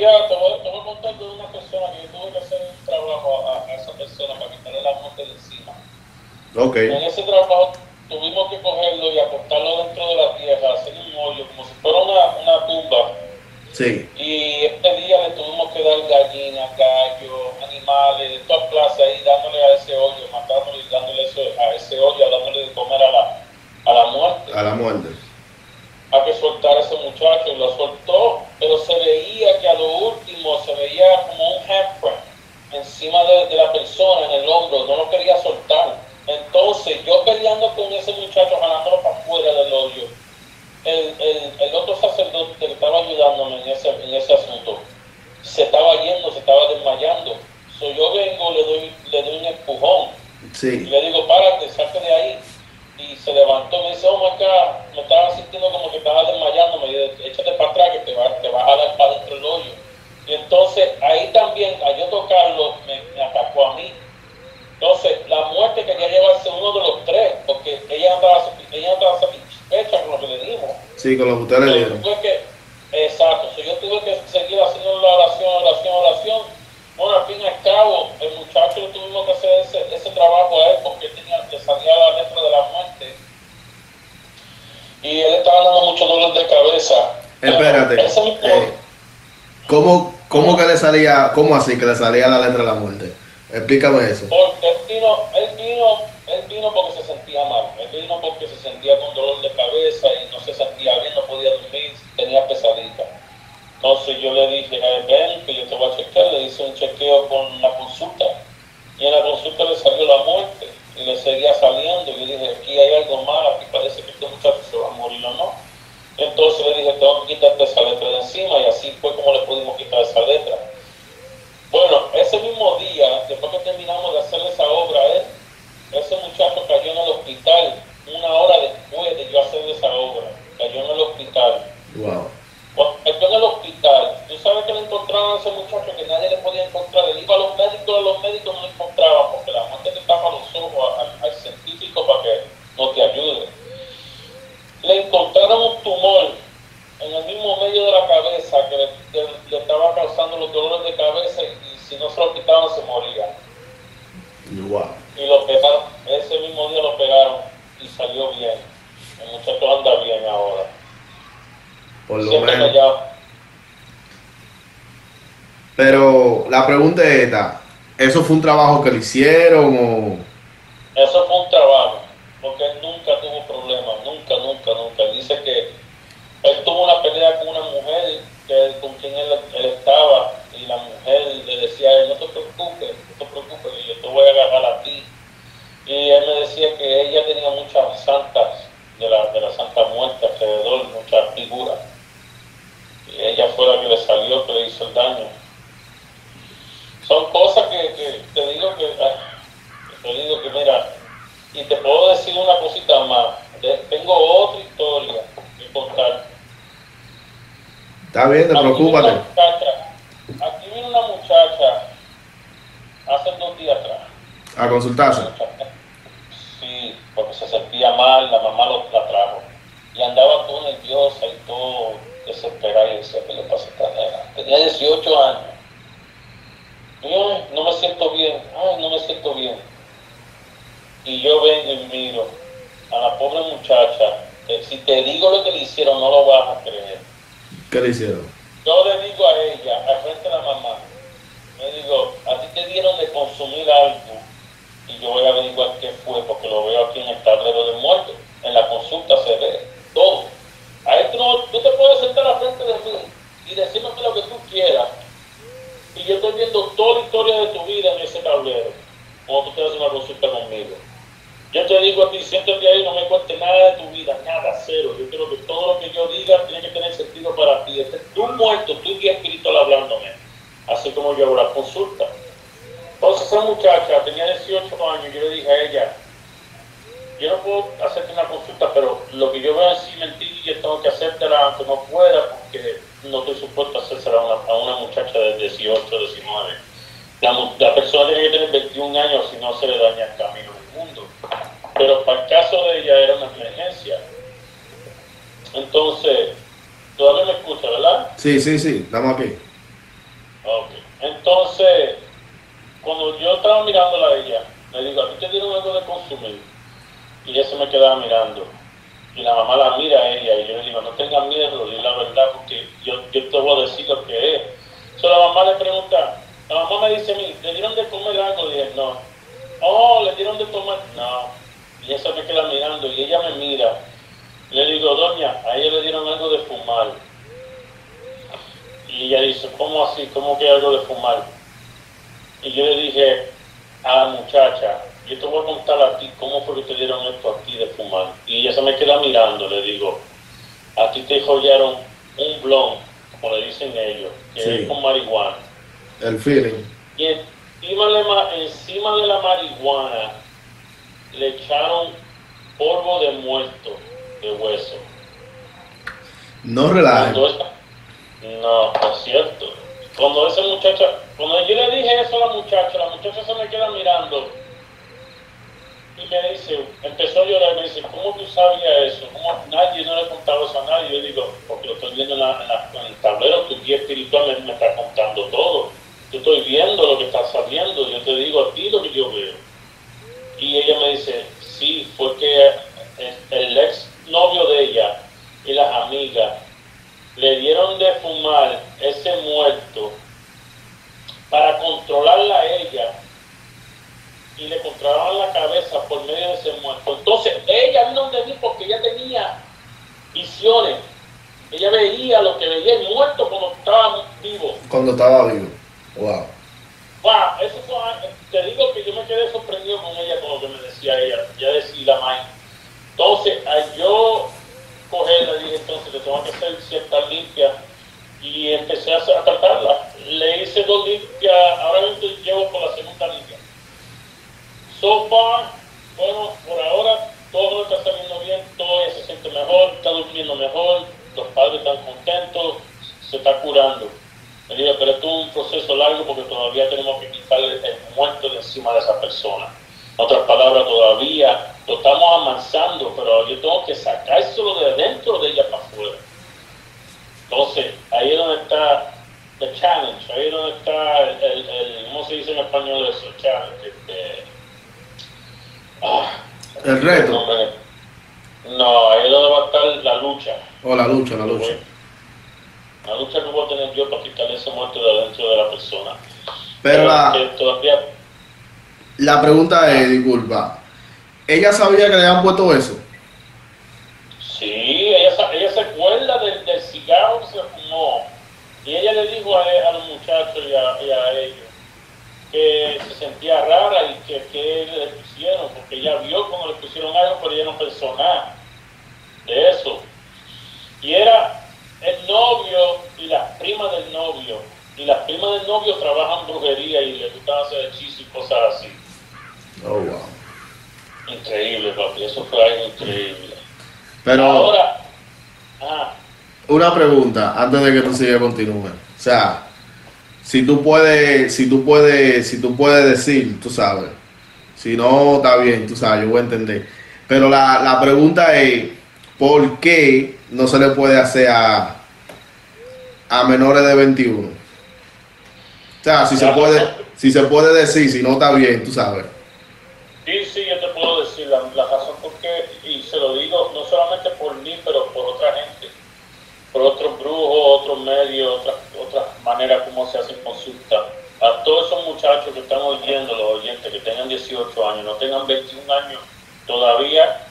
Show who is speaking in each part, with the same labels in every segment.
Speaker 1: ya te voy, te voy a contar de una persona que yo tuve que hacer un trabajo a, a esa persona para quitarle la muerte de encima.
Speaker 2: Ok.
Speaker 1: En ese trabajo tuvimos que cogerlo y acostarlo dentro de la tierra, hacer un hoyo como si fuera una, una tumba.
Speaker 2: Sí.
Speaker 1: Y este día le tuvimos que dar gallinas, gallos, animales, de todas clases ahí, dándole a ese hoyo, matándole y dándole eso, a ese hoyo, dándole de comer a la, a la muerte.
Speaker 2: A la muerte.
Speaker 1: a que soltar a ese muchacho y lo soltó, pero se veía que a lo último se veía como un handprint encima de, de la persona, en el hombro, no lo quería soltar. Entonces, yo peleando con ese muchacho, jalándolo para afuera del hoyo, el, el, el otro sacerdote que estaba ayudándome en ese, en ese asunto, se estaba yendo, se estaba desmayando. So, yo vengo, le doy, le doy un empujón
Speaker 2: Sí.
Speaker 1: le digo, párate, salte de ahí. Y se levantó, me dice, oh my God, me estaba sintiendo como que estaba desmayando, me dice, échate para atrás que te va, te va a jalar para dentro del hoyo. Y entonces ahí también, al yo tocarlo, me, me atacó a mí. Entonces, la muerte quería llevarse uno de los tres, porque ella andaba, ella andaba satisfecha con lo que le dimos.
Speaker 2: Sí, con lo que ustedes
Speaker 1: que, exacto, so, yo tuve que seguir haciendo la oración, oración, oración. Bueno, al fin y al cabo, el muchacho tuvimos que hacer ese, ese trabajo a él porque tenía, le salía la letra de la muerte. Y él estaba dando mucho dolor de cabeza.
Speaker 2: Espérate.
Speaker 1: Ese
Speaker 2: eh, ¿Cómo, ¿Cómo que le salía, cómo así que le salía la letra de la muerte? Explícame eso.
Speaker 1: Porque él vino, él vino, él vino porque se sentía mal, él vino porque se sentía con dolor de cabeza y no se sentía bien, no podía dormir, tenía pesadilla. Entonces yo le dije él, ven, que yo te voy a chequear, le hice un chequeo con la consulta y en la consulta le salió la muerte y le seguía saliendo y yo dije, aquí hay algo mal, aquí parece que este muchacho se va a morir o no. Entonces le dije, tengo que quitarte esa letra de encima y así fue como le pudimos quitar esa letra. Bueno, ese mismo día, después que terminamos de hacer esa obra, él, ese muchacho cayó en el hospital una hora después de yo hacer esa obra. Cayó en el hospital.
Speaker 2: Wow.
Speaker 1: Cuando cayó en el hospital, tú sabes que le encontraron a ese muchacho que nadie le podía encontrar. Él iba a los médicos, los médicos no lo encontraban porque la muerte te tapa los ojos al, al científico para que no te ayude. Le encontraron un tumor en el mismo medio de la cabeza que le, que le estaba causando los dolores de cabeza y, y si no se lo quitaban se moría.
Speaker 2: Wow.
Speaker 1: Y lo pegaron, ese mismo día lo pegaron y salió bien. El muchacho anda bien ahora.
Speaker 2: Por lo
Speaker 1: Siempre
Speaker 2: menos.
Speaker 1: callado.
Speaker 2: Pero la pregunta es esta. ¿Eso fue un trabajo que le hicieron o...?
Speaker 1: Eso fue un trabajo, porque él nunca tuvo problemas, nunca, nunca, nunca. Él dice que él tuvo una pelea con una mujer que, con quien él, él estaba y la mujer le decía a él, no te preocupes, no te preocupes, yo te voy a agarrar a ti. Y él me decía que ella tenía muchas santas de la, de la Santa Muerte alrededor, muchas figuras. Y ella fue la que le salió, que le hizo el daño. Son cosas que, que te digo que... te digo que mira, y te puedo decir una cosita más. Tengo otra historia que contar.
Speaker 2: Está bien,
Speaker 1: vino
Speaker 2: preocúpate.
Speaker 1: Aquí vino una muchacha hace dos días atrás.
Speaker 2: A consultarse.
Speaker 1: Sí, porque se sentía mal, la mamá lo, la trajo. Y andaba todo nerviosa y todo desesperada y decía, ¿qué le pasa a esta nena? Tenía 18 años. Yo, "Ay, no me siento bien, ay, no me siento bien. Y yo vengo y miro a la pobre muchacha, que si te digo lo que le hicieron, no lo vas a creer.
Speaker 2: ¿Qué le hicieron?
Speaker 1: Yo le digo a ella, al frente de la mamá, le digo, a ti te dieron de consumir algo y yo voy a averiguar qué fue, porque lo veo aquí en el tablero de muertos. En la consulta se ve todo. Ahí tú, no- tú te puedes sentar al frente de mí y decirme lo que tú quieras. Y yo estoy viendo toda la historia de tu vida en ese tablero, cuando tú te haces una consulta conmigo. Yo te digo a ti, siéntate ahí, no me cuentes nada de tu vida, nada, cero. Yo quiero que todo lo que yo diga tiene que tener sentido para ti. Este, tú muerto, tú guía espiritual hablándome, así como yo hago la consulta. Entonces esa muchacha tenía 18 años, yo le dije a ella, yo no puedo hacerte una consulta, pero lo que yo veo es mentir y yo tengo que hacértela aunque no pueda, porque no estoy supuesto a hacérsela a una, a una muchacha de 18, 19. La, la persona tiene que tener 21 años, si no se le daña el camino del mundo. Pero para el caso de ella era una emergencia. Entonces, todavía me escucha, ¿verdad?
Speaker 2: Sí, sí, sí, estamos aquí.
Speaker 1: Entonces, cuando yo estaba mirándola a ella, le digo, ¿a ti te dieron algo de consumir? Y ella se me quedaba mirando. Y la mamá la mira a ella y yo le digo, no tengas miedo, di la verdad, porque yo, yo te voy a decir lo que es. Entonces la mamá le pregunta, la mamá me dice a mí, ¿le dieron de comer algo? Y dije, no. Oh, ¿le dieron de tomar? No. Y ella se me queda mirando y ella me mira. Le digo, doña, a ella le dieron algo de fumar. Y ella dice, ¿cómo así? ¿Cómo que algo de fumar? Y yo le dije a la muchacha, yo te voy a contar a ti cómo fue que te dieron esto a ti de fumar. Y ella se me queda mirando, le digo, a ti te jollaron un blon, como le dicen ellos, que es con marihuana.
Speaker 2: El feeling.
Speaker 1: Y encima de, encima de la marihuana le echaron polvo de muerto, de hueso.
Speaker 2: No relaja.
Speaker 1: No, es cierto. Cuando esa muchacha, cuando yo le dije eso a la muchacha, la muchacha se me queda mirando y me dice, empezó a llorar me dice, ¿cómo tú sabías eso? ¿Cómo nadie no le contaba eso a nadie? Yo digo, porque lo estoy viendo en, la, el tablero, tu guía espiritual me, está contando todo. Yo estoy viendo lo que está saliendo, yo te digo a ti lo que yo veo. Y ella me dice, sí, fue que el ex novio de ella y las amigas le dieron de fumar ese muerto para controlarla a ella y le controlaban la cabeza por medio de ese muerto. Entonces ella vino donde mí porque ella tenía visiones. Ella veía lo que veía el muerto cuando estaba vivo.
Speaker 2: Cuando estaba vivo. Wow.
Speaker 1: Wow, eso fue, te digo que yo me quedé sorprendido con ella, con lo que me decía ella. Ya decía la madre. Entonces, yo coger, le dije entonces que tengo que hacer cierta limpia y empecé a, tratarla. Le hice dos limpias, ahora mismo llevo por la segunda limpia. So far, bueno, por ahora todo está saliendo bien, todo se siente mejor, está durmiendo mejor, los padres están contentos, se está curando. Pero esto es un proceso largo porque todavía tenemos que quitarle el muerto de encima de esa persona. En otras palabras, todavía lo estamos amansando, pero yo tengo que sacárselo de dentro de ella para afuera. Entonces, ahí es donde está el challenge, ahí es donde está el, el, ¿cómo se dice en español eso? Challenge. Este,
Speaker 2: ah, el reto.
Speaker 1: No, ahí es donde va a estar la lucha.
Speaker 2: O la lucha, la lucha.
Speaker 1: La lucha que voy a tener yo para quitarle ese muerto de adentro de la persona.
Speaker 2: Pero, la, todavía... la pregunta es, disculpa, ¿Ella sabía que le habían puesto eso?
Speaker 1: Sí, ella, ella se acuerda del, del cigarro que se fumó. Y ella le dijo a, a los muchachos y a, ellos que se sentía rara y que, que le pusieron, porque ella vio cómo le pusieron algo, pero ella no pensó nada de eso. Y era el novio y las primas del novio. Y las primas del novio trabajan brujería y le gustan hacer hechizos y cosas así.
Speaker 2: Oh, wow.
Speaker 1: Increíble, papi, eso fue algo increíble.
Speaker 2: Pero
Speaker 1: ahora, ah.
Speaker 2: una pregunta antes de que tú sigas continúe. O sea, si tú puedes, si tú puedes, si tú puedes decir, tú sabes. Si no, está bien, tú sabes, yo voy a entender. Pero la, la pregunta es, ¿por qué no se le puede hacer a, a menores de 21? O sea, si se puede, si se puede decir, si no está bien, tú sabes.
Speaker 1: Sí, sí, yo te puedo decir la, razón por qué, y se lo digo no solamente por mí, pero por otra gente, por otros brujos, otros medios, otras otra maneras como se hacen consultas. A todos esos muchachos que están oyendo, los oyentes que tengan 18 años, no tengan 21 años, todavía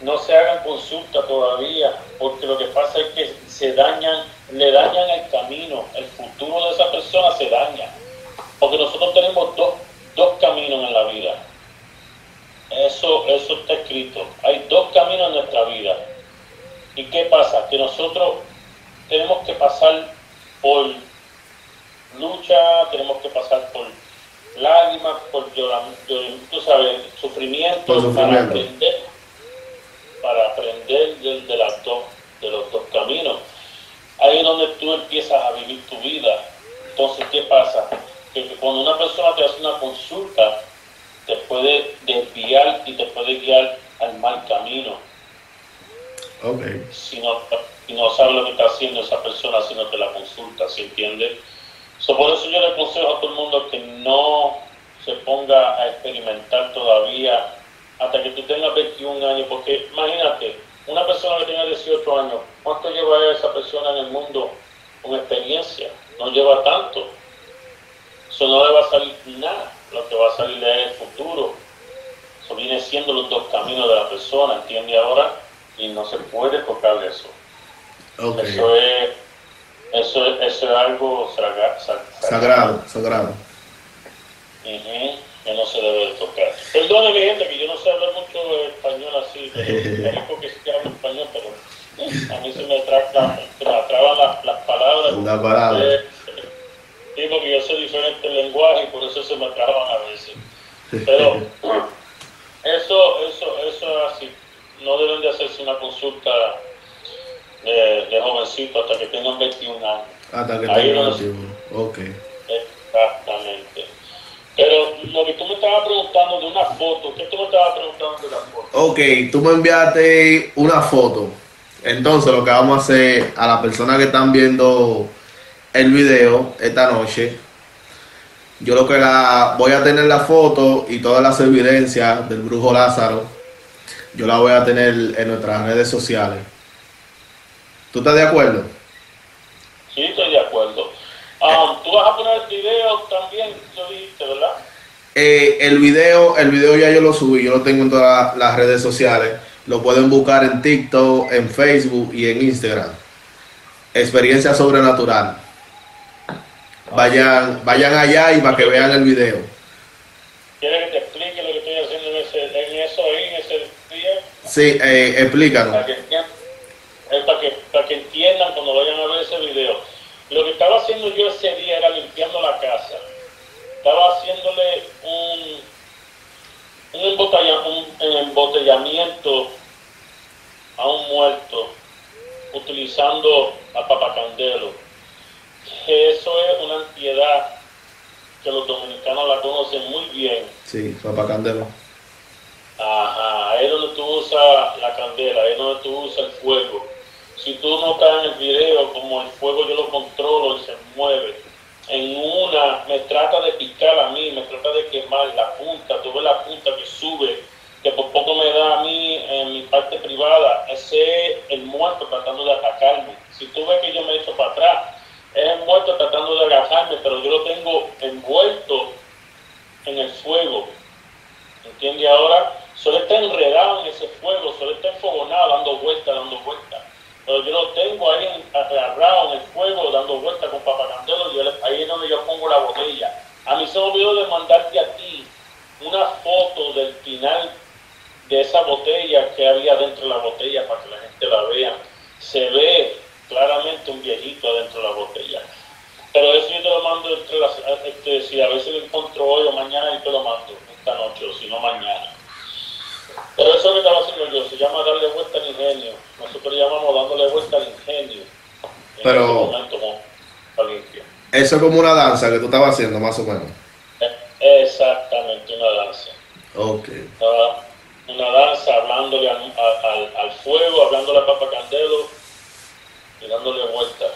Speaker 1: no se hagan consulta todavía, porque lo que pasa es que se dañan, le dañan el camino, el futuro de esa persona se daña. Porque nosotros tenemos dos, dos caminos en la vida eso, eso está escrito. Hay dos caminos en nuestra vida. ¿Y qué pasa? Que nosotros tenemos que pasar por lucha, tenemos que pasar por lágrimas, por tú sabes, sufrimiento, para aprender, para aprender de, de, las dos, de los dos caminos. Ahí es donde tú empiezas a vivir tu vida. Entonces, ¿qué pasa? Que cuando una persona te hace una consulta, te puede desviar y te puede guiar al mal camino.
Speaker 2: Okay.
Speaker 1: Si no, sabe lo que está haciendo esa persona, si no te la consulta, ¿se entiende? por eso yo le aconsejo a todo el mundo que no se ponga a experimentar todavía hasta que tú tengas 21 años, porque imagínate, una persona que tenga 18 años, ¿cuánto lleva esa persona en el mundo con experiencia? No lleva tanto. Eso no le va a salir nada, lo que va a salir es el futuro. Eso viene siendo los dos caminos de la persona, ¿entiende ahora? Y no se puede tocar eso. Eso es eso, eso es algo
Speaker 2: sagrado. Sagrado,
Speaker 1: que no se debe de tocar. Perdone mi gente que yo no sé hablar mucho español así, pero es porque sí hablo español, pero eh, a mí se me, traban las, las palabras.
Speaker 2: Una palabra. Eh,
Speaker 1: digo que yo soy diferente en lenguaje y por eso se me traban a veces. Pero eso, eso, eso es así. No deben de hacerse una consulta de, de jovencito hasta que tengan 21 años.
Speaker 2: Hasta que tengan 21, ok.
Speaker 1: Exactamente. Pero lo que tú me estabas preguntando de una foto, ¿qué tú me estabas preguntando de la foto?
Speaker 2: Ok, tú me enviaste una foto. Entonces lo que vamos a hacer a las personas que están viendo el video esta noche, yo lo que la voy a tener la foto y todas las evidencias del brujo Lázaro, yo la voy a tener en nuestras redes sociales. ¿Tú estás de acuerdo?
Speaker 1: Sí, estoy de acuerdo. Um, ¿Tú vas a poner el video también, lo dijiste, verdad?
Speaker 2: Eh, el video, el video ya yo lo subí, yo lo tengo en todas las redes sociales. Lo pueden buscar en TikTok, en Facebook y en Instagram. Experiencia sobrenatural. Vayan, vayan allá y para que vean el video.
Speaker 1: ¿Quieres que te explique lo que estoy haciendo en, ese, en eso ahí, en ese día?
Speaker 2: Sí, eh, explícanos
Speaker 1: es para que, para que entiendan cuando vayan a ver ese video. Lo que estaba haciendo yo ese día era limpiando la casa. Estaba haciéndole un, un, embotellamiento a un muerto utilizando a papacandelo. Eso es una antiedad que los dominicanos la conocen muy bien.
Speaker 2: Sí, papacandelo.
Speaker 1: Ajá, ahí es donde tú usas la candela, ahí es donde tú usas el fuego si tú notas en el video como el fuego yo lo controlo y se mueve, en una me trata de picar a mí, me trata de quemar la punta, tú ves la punta que sube, que por poco me da a mí en mi parte privada, ese es el muerto tratando de atacarme. Si tú ves que yo me echo para atrás, es el muerto tratando de agarrarme, pero yo lo tengo envuelto en el fuego. ¿Entiendes ahora? Solo está enredado en ese fuego, solo está enfogonado, dando vueltas, dando vueltas pero yo lo tengo ahí agarrado en el fuego, dando vueltas con papacandelo, y ahí es donde yo pongo la botella. A mí se me olvidó de mandarte a ti una foto del final de esa botella que había dentro de la botella para que la gente la vea. Se ve claramente un viejito adentro de la botella. Pero eso yo te lo mando entre las, este, si a veces lo encuentro hoy o mañana, yo te lo mando esta noche o si no mañana. Pero eso que estaba haciendo yo se llama darle vuelta al ingenio. Nosotros llamamos dándole vuelta al ingenio.
Speaker 2: Pero. Eso es como una danza que tú estabas haciendo, más o menos.
Speaker 1: Exactamente, una danza.
Speaker 2: Ok.
Speaker 1: Una danza hablándole al, al, fuego, hablándole a Papa Candelo y dándole vuelta.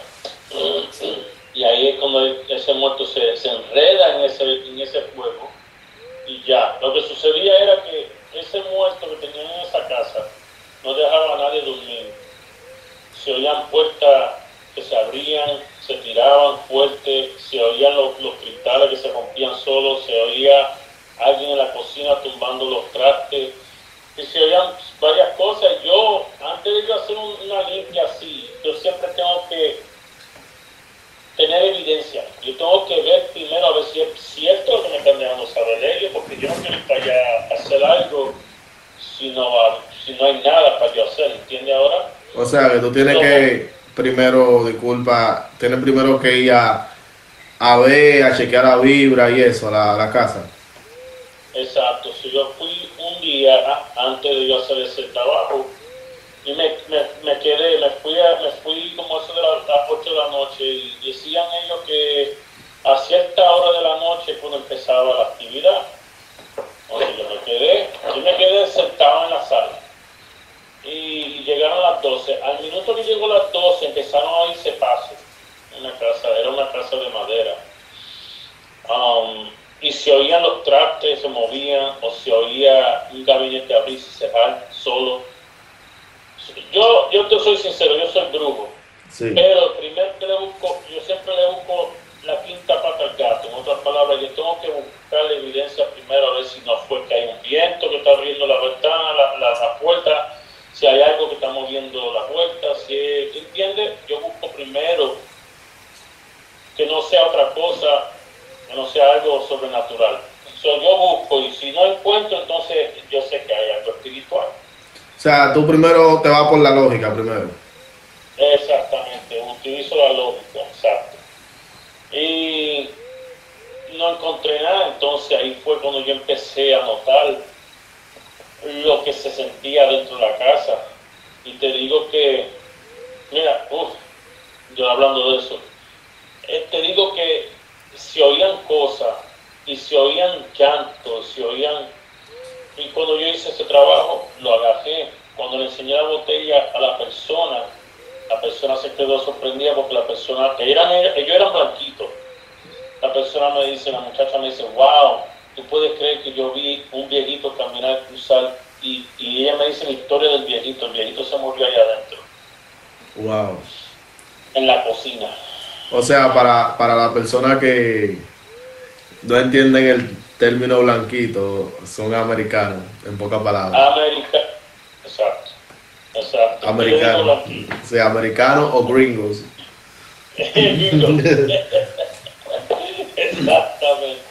Speaker 1: Y ahí es cuando ese muerto se, se enreda en ese, en ese fuego y ya. Lo que sucedía era que ese muerto que tenían en esa casa no dejaba a nadie dormir. Se oían puertas que se abrían, se tiraban fuerte, se oían los, cristales que se rompían solos, se oía alguien en la cocina tumbando los trastes, y se oían varias cosas. Yo, antes de yo hacer una limpia así, yo siempre tengo que tener evidencia. Yo tengo que ver primero a ver si es cierto lo que me están dejando saber ellos, porque yo no quiero ir para allá a hacer algo si no, si no hay nada para yo hacer, ¿entiende ahora?
Speaker 2: O sea, que tú tienes que, primero, disculpa, tienes primero que ir a, a ver, a chequear la vibra y eso, la, la casa.
Speaker 1: Exacto, si yo fui un día antes de yo hacer ese trabajo, y me, me, me, quedé, me fui, me fui como eso de las, 8 de la noche y decían ellos que a cierta hora de la noche cuando empezaba la actividad. Yo me quedé, yo me quedé sentado en la sala y llegaron las 12. Al minuto que llegó las 12 empezaron a irse pasos. Una casa, era una casa de madera. um, y se oían los trastes, se movían, o se oía un gabinete abrirse y cerrar solo. Yo, yo te soy sincero, yo soy brujo. Pero primero que le busco, yo siempre le busco la quinta pata al gato. En otras palabras, yo tengo que buscar la evidencia primero a ver si no fue que hay un viento que está abriendo la ventana, la, la, puerta, si hay algo que está moviendo la puerta, si ¿entiendes? Yo busco primero que no sea otra cosa, que no sea algo sobrenatural. yo busco y si no encuentro, entonces yo sé que hay algo espiritual.
Speaker 2: O sea, tú primero te vas por la lógica primero.
Speaker 1: Exactamente, utilizo la lógica, exacto. Y no encontré nada, entonces ahí fue cuando yo empecé a notar lo que se sentía dentro de la casa. Y te digo que, mira, uff, yo hablando de eso, eh, te digo que se oían cosas y se oían llantos, se oían... Y cuando yo hice ese trabajo, lo agajé. Cuando le enseñé la botella a la persona, la persona se quedó sorprendida porque la persona, eran, ellos eran blanquitos. La persona me dice, la muchacha me dice, wow, tú puedes creer que yo vi un viejito caminar, cruzar, y, y ella me dice la historia del viejito, el viejito se murió allá adentro.
Speaker 2: Wow.
Speaker 1: En la cocina.
Speaker 2: O sea, para, para la persona que no entienden el término blanquito, son americanos, en pocas palabras.
Speaker 1: America, exacto. Exacto.
Speaker 2: Americano. O sea, americanos o gringos.
Speaker 1: Exactamente.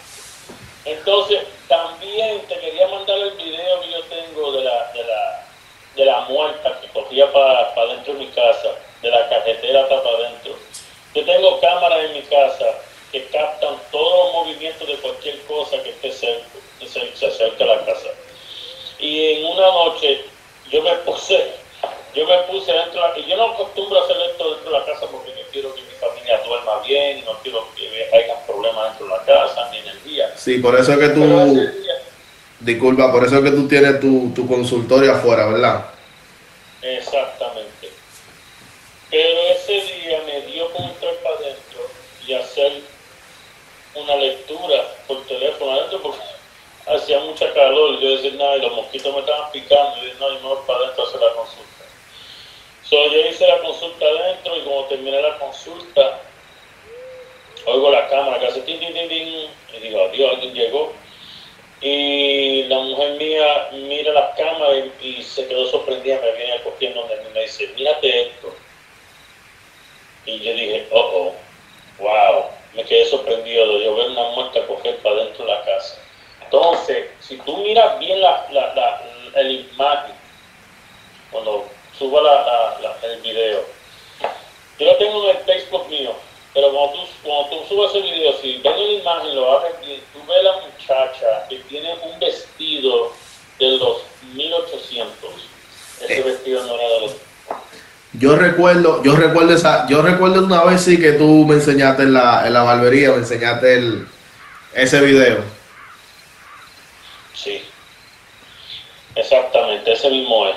Speaker 1: Entonces, también te quería mandar el video que yo tengo de la, de la, de la muerta que cogía para, para dentro de mi casa, de la carretera para adentro. Yo tengo cámaras en mi casa que captan todos los movimientos de cualquier cosa que esté cerca, se, se acerca a la casa. Y en una noche yo me puse yo me puse dentro de la, y yo no acostumbro a hacer esto dentro de la casa porque yo quiero que mi familia duerma bien no quiero que haya problemas dentro de la casa ni en el día.
Speaker 2: Sí, por eso es que tú, disculpa, por eso es que tú tienes tu, tu consultorio afuera, ¿verdad?
Speaker 1: Exactamente. Pero ese día me dio como entrar para adentro y hacer una lectura por teléfono adentro porque hacía mucha calor. Yo decía, nada, y los mosquitos me estaban picando. Y yo, no, y me voy para adentro a hacer la consulta. So, yo hice la consulta adentro y como terminé la consulta, oigo la cámara que hace tin, tin, tin, y digo, adiós, alguien llegó. Y la mujer mía mira las cámaras y, se quedó sorprendida, me viene cogiendo donde me dice, mírate esto. Y yo dije, oh, oh, wow, me quedé sorprendido de yo ver una muerta coger para dentro de la casa. Entonces, si tú miras bien la, la, la, la suba la, la, el video. Yo lo tengo en el Facebook mío, pero cuando tú, cuando tú subas ese video, si ven la imagen, lo haces bien, tú ves la muchacha que tiene un vestido de los 1800. Ese vestido no era de los
Speaker 2: yo recuerdo, yo recuerdo esa, yo recuerdo una vez sí que tú me enseñaste en la, en la barbería, me enseñaste el, ese video.
Speaker 1: Sí, exactamente, ese mismo es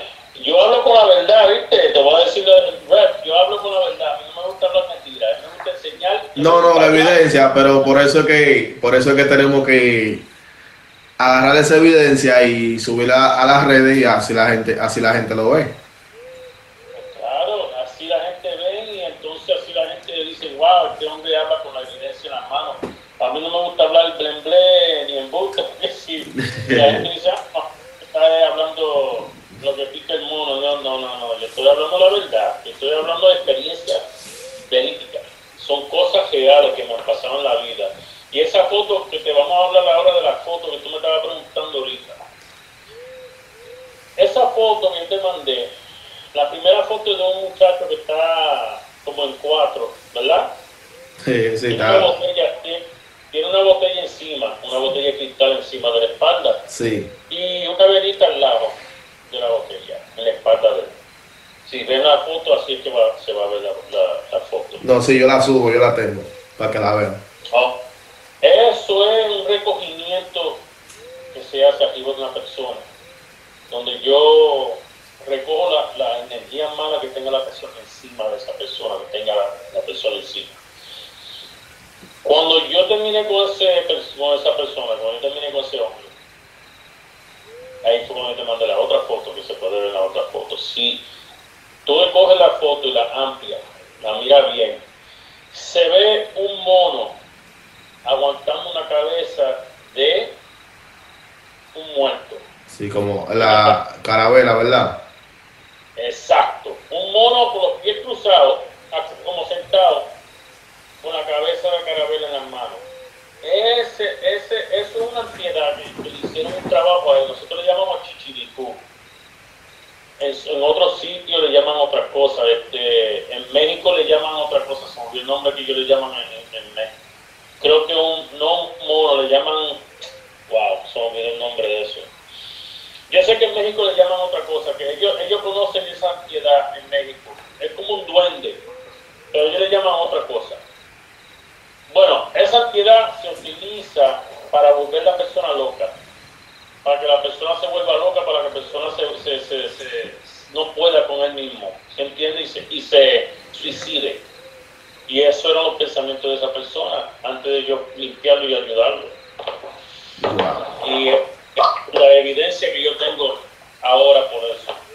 Speaker 1: yo hablo con la verdad, ¿viste? Te voy a decir, rep, yo hablo con la verdad, a mí no me gusta hablar mentiras, a mí me gusta enseñar.
Speaker 2: No, no, la evidencia, pero por eso es que, por eso es que tenemos que agarrar esa evidencia y subirla a las redes y así la gente, así la gente lo ve.
Speaker 1: Claro, así la gente ve y entonces así la gente dice, wow, este hombre habla con la evidencia en las manos. A mí no me gusta hablar blen ni en busca, porque si la gente dice, ah, está hablando lo que pica el mono, no, no, no, no, yo estoy hablando la verdad, yo estoy hablando de experiencias verídicas, son cosas reales que me han pasado en la vida. Y esa foto, que te vamos a hablar ahora de la foto que tú me estabas preguntando ahorita. Esa foto que te mandé, la primera foto de un muchacho que está como en cuatro, ¿verdad?
Speaker 2: Sí, sí,
Speaker 1: tiene, una botella, tiene, una botella encima, una botella de cristal encima de la espalda.
Speaker 2: Sí.
Speaker 1: Y una velita al lado de la botella, en la espalda de él. Si ven la foto, así es que va, se va a ver la, foto.
Speaker 2: No, si yo la subo, yo la tengo, para que la vean.
Speaker 1: Ah, eso es un recogimiento que se hace arriba de una persona, donde yo recojo la, la energía mala que tenga la persona encima de esa persona, que tenga la, persona encima. Cuando yo yo terminé con, ese, con esa persona, cuando yo terminé con ese hombre, ahí fue cuando yo te mandé la otra foto, que se puede ver en la otra foto. Si tú le coges la foto y la amplia, la mira bien, se ve un mono aguantando una cabeza de un muerto.
Speaker 2: Sí, como la carabela, ¿verdad?
Speaker 1: Exacto. Un mono con los pies cruzados, como sentado, con la cabeza de la carabela en las manos. Ese, ese, eso es una ansiedad que, hicieron un trabajo a. Nosotros le llamamos chichiricú. En, otros sitios le llaman otra cosa. Este, en México le llaman otra cosa. Son el nombre que ellos le llaman en, México. Creo que un, no mono, le llaman, wow, se me el nombre de eso. Yo sé que en México le llaman otra cosa, que ellos, ellos conocen esa ansiedad en México. Es como un duende, pero ellos le llaman otra cosa. Bueno, esa ansiedad se utiliza para volver la persona loca, para que la persona se vuelva loca, para que la persona se, se, se, no pueda con él mismo, ¿se entiende? Y se, y se suicide. Y eso eran los pensamientos de esa persona antes de yo limpiarlo y ayudarlo la evidencia que yo tengo ahora por eso.